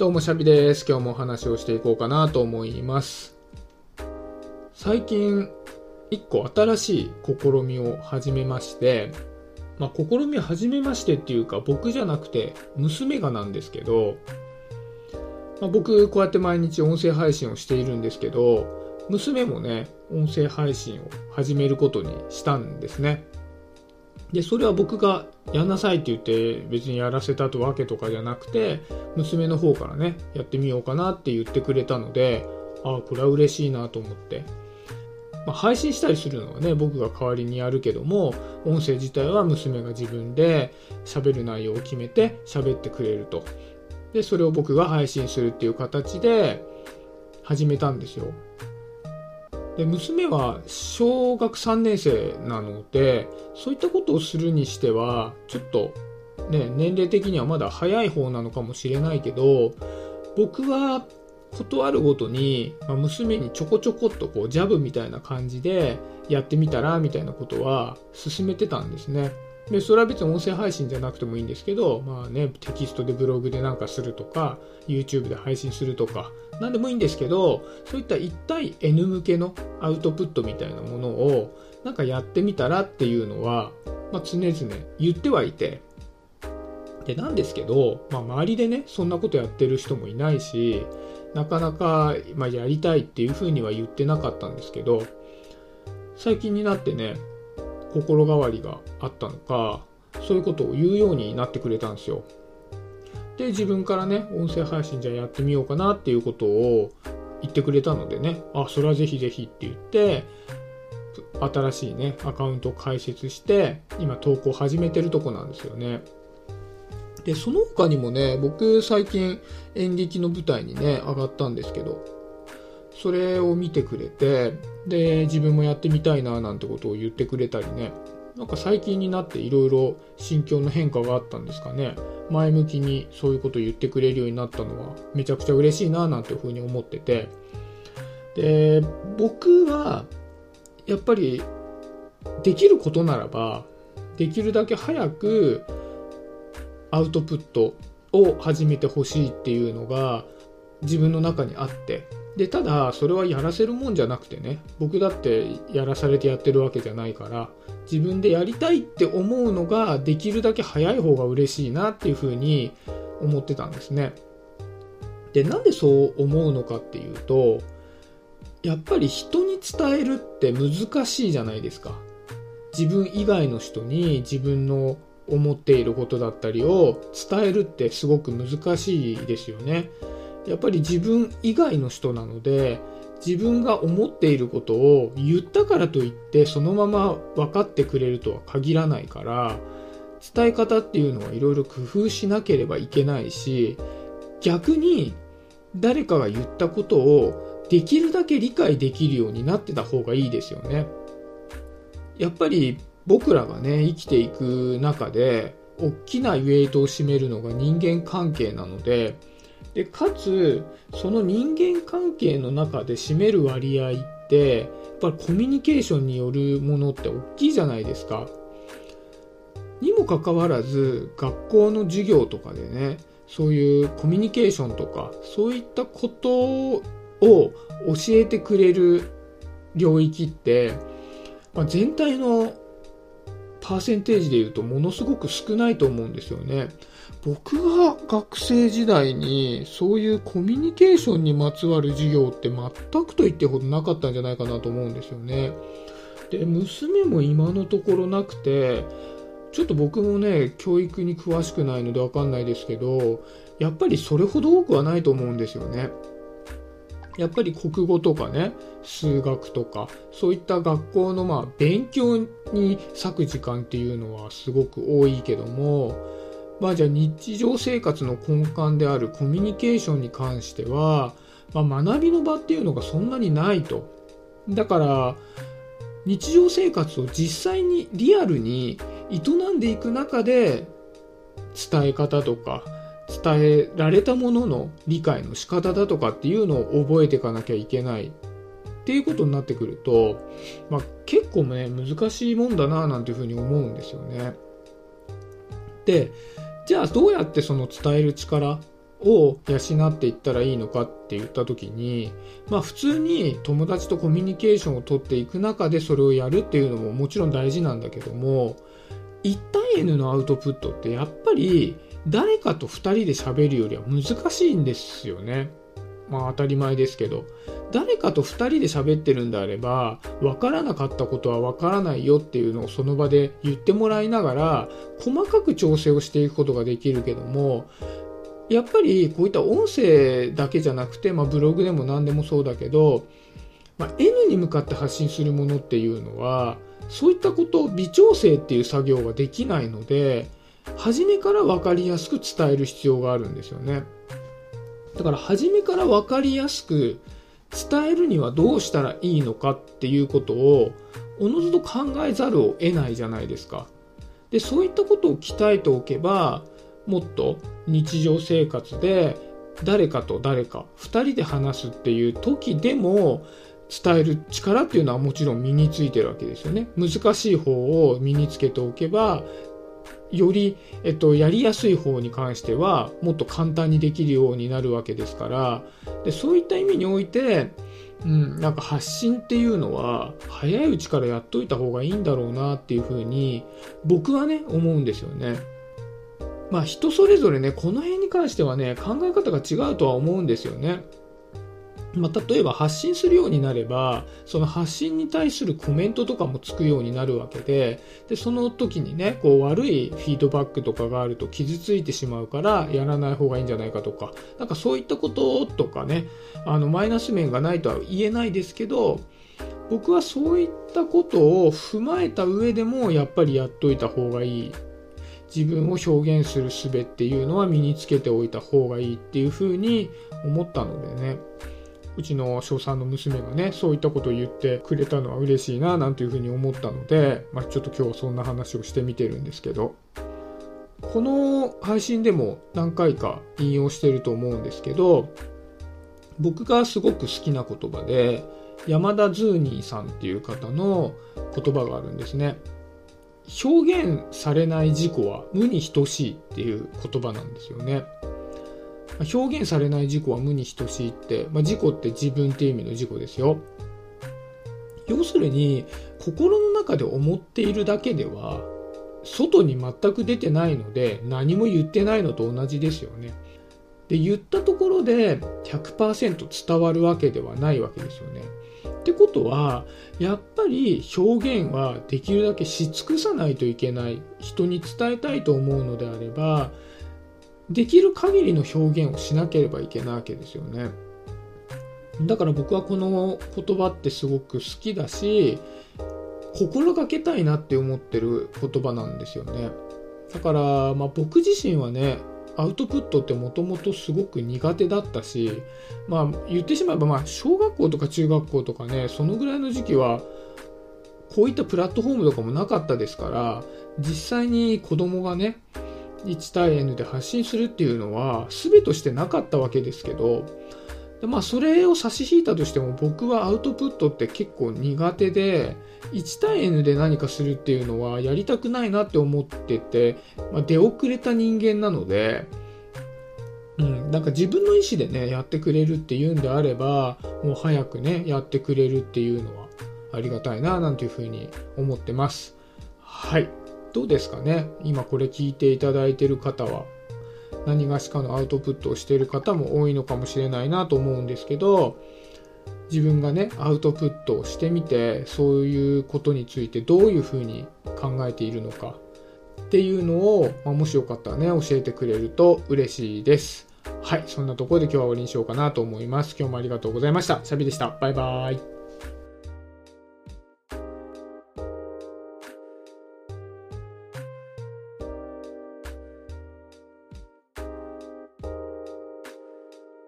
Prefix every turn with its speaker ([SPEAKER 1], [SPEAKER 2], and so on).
[SPEAKER 1] どうもシャビです。今日もお話をしていこうかなと思います。最近、一個新しい試みを始めまして、まあ、試みを始めましてっていうか、僕じゃなくて、娘がなんですけど、まあ、僕、こうやって毎日音声配信をしているんですけど、娘もね、音声配信を始めることにしたんですね。で、それは僕がやんなさいって言って別にやらせたとわけとかじゃなくて、娘の方からね、やってみようかなって言ってくれたので、ああ、これは嬉しいなと思って。まあ、配信したりするのはね、僕が代わりにやるけども、音声自体は娘が自分で喋る内容を決めて喋ってくれると。で、それを僕が配信するっていう形で始めたんですよ。で娘は小学3年生なのでそういったことをするにしてはちょっとね年齢的にはまだ早い方なのかもしれないけど僕は断るごとに、まあ、娘にちょこちょこっとこうジャブみたいな感じでやってみたらみたいなことは勧めてたんですね。で、それは別に音声配信じゃなくてもいいんですけど、まあね、テキストでブログでなんかするとか、YouTube で配信するとか、なんでもいいんですけど、そういった1対 N 向けのアウトプットみたいなものを、なんかやってみたらっていうのは、まあ、常々言ってはいて、で、なんですけど、まあ、周りでね、そんなことやってる人もいないし、なかなか、まあ、やりたいっていうふうには言ってなかったんですけど、最近になってね、心変わりがあったのか、そういうことを言うようになってくれたんですよ。で、自分からね、音声配信じゃやってみようかなっていうことを言ってくれたのでね、あ、それはぜひぜひって言って、新しいね、アカウントを開設して、今投稿始めてるとこなんですよね。で、その他にもね、僕最近演劇の舞台にね、上がったんですけど、それを見てくれて、で、自分もやってみたいななんてことを言ってくれたりね、なんか最近になっていろいろ心境の変化があったんですかね。前向きにそういうことを言ってくれるようになったのはめちゃくちゃ嬉しいななんていうふうに思ってて。で、僕はやっぱりできることならばできるだけ早くアウトプットを始めてほしいっていうのが自分の中にあってでただそれはやらせるもんじゃなくてね僕だってやらされてやってるわけじゃないから自分でやりたいって思うのができるだけ早い方が嬉しいなっていうふうに思ってたんですねでなんでそう思うのかっていうとやっぱり人に伝えるって難しいじゃないですか自分以外の人に自分の思っていることだったりを伝えるってすごく難しいですよね。やっぱり自分以外の人なので自分が思っていることを言ったからといってそのまま分かってくれるとは限らないから伝え方っていうのはいろいろ工夫しなければいけないし逆に誰かが言ったことをできるだけ理解できるようになってた方がいいですよね。やっぱり僕らがね生きていく中で大きなウェイトを占めるのが人間関係なのででかつその人間関係の中で占める割合ってやっぱりコミュニケーションによるものって大きいじゃないですか。にもかかわらず学校の授業とかでねそういうコミュニケーションとかそういったことを教えてくれる領域って、まあ、全体のパーセンテージで言うとものすごく少ないと思うんですよね。僕が学生時代にそういうコミュニケーションにまつわる授業って全くと言ってほどなかったんじゃないかなと思うんですよね。で、娘も今のところなくて、ちょっと僕もね、教育に詳しくないのでわかんないですけど、やっぱりそれほど多くはないと思うんですよね。やっぱり国語とかね、数学とか、そういった学校のまあ勉強に割く時間っていうのはすごく多いけども、まあじゃあ日常生活の根幹であるコミュニケーションに関しては、まあ、学びの場っていうのがそんなにないと。だから、日常生活を実際にリアルに営んでいく中で伝え方とか伝えられたものの理解の仕方だとかっていうのを覚えていかなきゃいけないっていうことになってくると、まあ、結構ね難しいもんだななんていうふうに思うんですよね。でじゃあどうやってその伝える力を養っていったらいいのかって言った時に、まあ普通に友達とコミュニケーションをとっていく中でそれをやるっていうのももちろん大事なんだけども、1対 N のアウトプットってやっぱり誰かと2人で喋るよりは難しいんですよね。まあ当たり前ですけど。誰かと2人で喋ってるんであれば、分からなかったことは分からないよっていうのをその場で言ってもらいながら、細かく調整をしていくことができるけども、やっぱりこういった音声だけじゃなくて、まあ、ブログでも何でもそうだけど、まあ、N に向かって発信するものっていうのはそういったことを微調整っていう作業ができないので初めから分かりやすく伝える必要があるんですよねだから初めから分かりやすく伝えるにはどうしたらいいのかっていうことをおのずと考えざるを得ないじゃないですかでそういったことを鍛えておけばもっと日常生活で誰かと誰か2人で話すっていう時でも伝える力っていうのはもちろん身についてるわけですよね。難しい方を身につけておけばより、えっと、やりやすい方に関してはもっと簡単にできるようになるわけですからでそういった意味において、うん、なんか発信っていうのは早いうちからやっといた方がいいんだろうなっていうふうに僕はね思うんですよね。まあ人それぞれね、この辺に関してはね、考え方が違うとは思うんですよね。まあ、例えば発信するようになれば、その発信に対するコメントとかもつくようになるわけで、で、その時にね、こう悪いフィードバックとかがあると傷ついてしまうから、やらない方がいいんじゃないかとか、なんかそういったこととかね、あの、マイナス面がないとは言えないですけど、僕はそういったことを踏まえた上でも、やっぱりやっといた方がいい。自分を表現する術っていうのは身につけておいた方がいいっていうふうに思ったのでね。うちの小3の娘がねそういったことを言ってくれたのは嬉しいななんていうふうに思ったので、まあ、ちょっと今日はそんな話をしてみてるんですけどこの配信でも何回か引用してると思うんですけど僕がすごく好きな言葉で山田ズーニーさんっていう方の言葉があるんですね。表現されない事故は無に等しいっていう言葉なんですよね。表現されない事故は無に等しいって、まあ、事故って自分っていう意味の事故ですよ。要するに、心の中で思っているだけでは、外に全く出てないので、何も言ってないのと同じですよね。で、言ったところで100%伝わるわけではないわけですよね。ってことは、やっぱり表現はできるだけし尽くさないといけない。人に伝えたいと思うのであれば、できる限りの表現をしなければいけないわけですよね。だから僕はこの言葉ってすごく好きだし、心がけたいなって思ってる言葉なんですよね。だから、まあ僕自身はね、アウトプットってもともとすごく苦手だったし、まあ言ってしまえばまあ小学校とか中学校とかね、そのぐらいの時期はこういったプラットフォームとかもなかったですから、実際に子供がね、1対 N で発信するっていうのは全としてなかったわけですけど、でまあそれを差し引いたとしても僕はアウトプットって結構苦手で、1対 N で何かするっていうのはやりたくないなって思ってて、まあ、出遅れた人間なので、うん、なんか自分の意思でね、やってくれるっていうんであれば、もう早くね、やってくれるっていうのはありがたいな、なんていうふうに思ってます。はい。どうですかね？今これ聞いていただいてる方は、何がしかのアウトプットをしている方も多いのかもしれないなと思うんですけど、自分がね、アウトプットをしてみて、そういうことについてどういうふうに考えているのかっていうのを、まあ、もしよかったらね、教えてくれると嬉しいです。はい、そんなところで今日は終わりにしようかなと思います。今日もありがとうございました。シャビでした。バイバーイ。